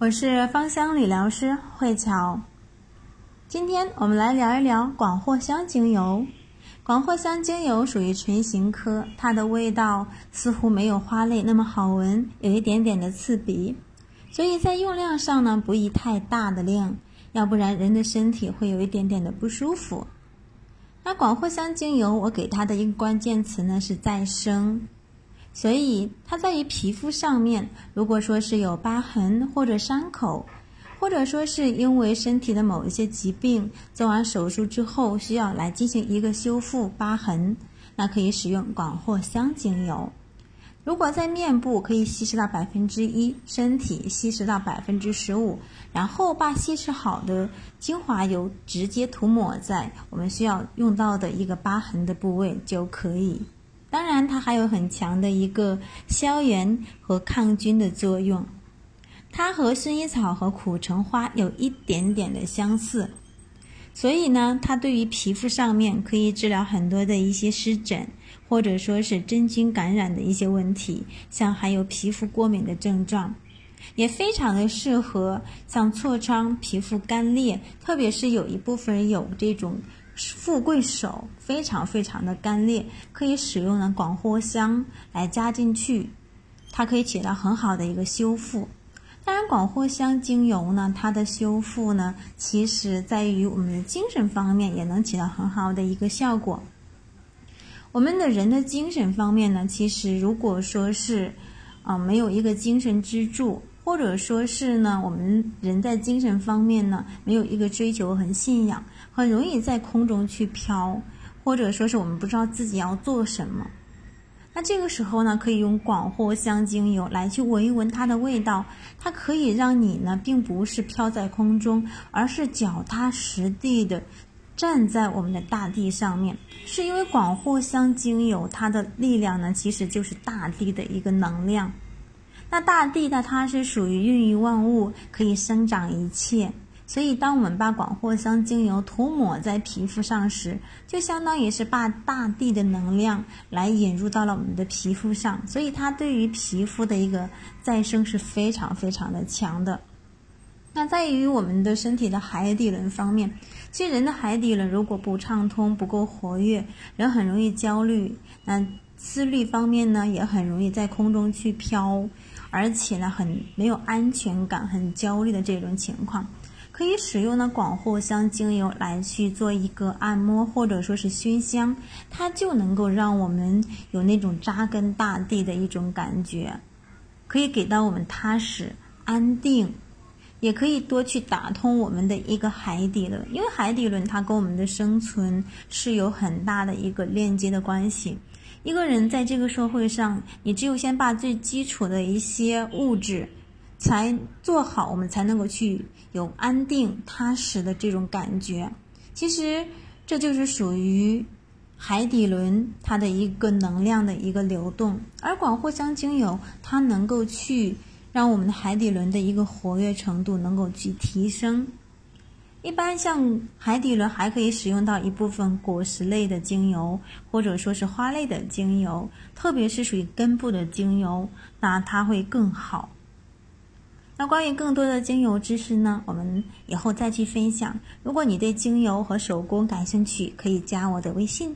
我是芳香理疗师慧乔，今天我们来聊一聊广藿香精油。广藿香精油属于唇形科，它的味道似乎没有花类那么好闻，有一点点的刺鼻，所以在用量上呢，不宜太大的量，要不然人的身体会有一点点的不舒服。那广藿香精油，我给它的一个关键词呢是再生。所以它在于皮肤上面，如果说是有疤痕或者伤口，或者说是因为身体的某一些疾病做完手术之后需要来进行一个修复疤痕，那可以使用广藿香精油。如果在面部可以稀释到百分之一，身体稀释到百分之十五，然后把稀释好的精华油直接涂抹在我们需要用到的一个疤痕的部位就可以。当然，它还有很强的一个消炎和抗菌的作用。它和薰衣草和苦橙花有一点点的相似，所以呢，它对于皮肤上面可以治疗很多的一些湿疹，或者说是真菌感染的一些问题，像还有皮肤过敏的症状，也非常的适合像痤疮、皮肤干裂，特别是有一部分人有这种。富贵手非常非常的干裂，可以使用呢广藿香来加进去，它可以起到很好的一个修复。当然，广藿香精油呢，它的修复呢，其实在于我们的精神方面也能起到很好的一个效果。我们的人的精神方面呢，其实如果说是，啊，没有一个精神支柱。或者说是呢，我们人在精神方面呢，没有一个追求和信仰，很容易在空中去飘，或者说是我们不知道自己要做什么。那这个时候呢，可以用广藿香精油来去闻一闻它的味道，它可以让你呢，并不是飘在空中，而是脚踏实地的站在我们的大地上面。是因为广藿香精油它的力量呢，其实就是大地的一个能量。那大地呢？它是属于孕育万物，可以生长一切。所以，当我们把广藿香精油涂抹在皮肤上时，就相当于是把大地的能量来引入到了我们的皮肤上。所以，它对于皮肤的一个再生是非常非常的强的。那在于我们的身体的海底轮方面，其实人的海底轮如果不畅通、不够活跃，人很容易焦虑。那思虑方面呢，也很容易在空中去飘。而且呢，很没有安全感，很焦虑的这种情况，可以使用呢广藿香精油来去做一个按摩，或者说是熏香，它就能够让我们有那种扎根大地的一种感觉，可以给到我们踏实安定，也可以多去打通我们的一个海底轮，因为海底轮它跟我们的生存是有很大的一个链接的关系。一个人在这个社会上，你只有先把最基础的一些物质才做好，我们才能够去有安定踏实的这种感觉。其实这就是属于海底轮它的一个能量的一个流动，而广藿香精油它能够去让我们的海底轮的一个活跃程度能够去提升。一般像海底轮还可以使用到一部分果实类的精油，或者说是花类的精油，特别是属于根部的精油，那它会更好。那关于更多的精油知识呢，我们以后再去分享。如果你对精油和手工感兴趣，可以加我的微信。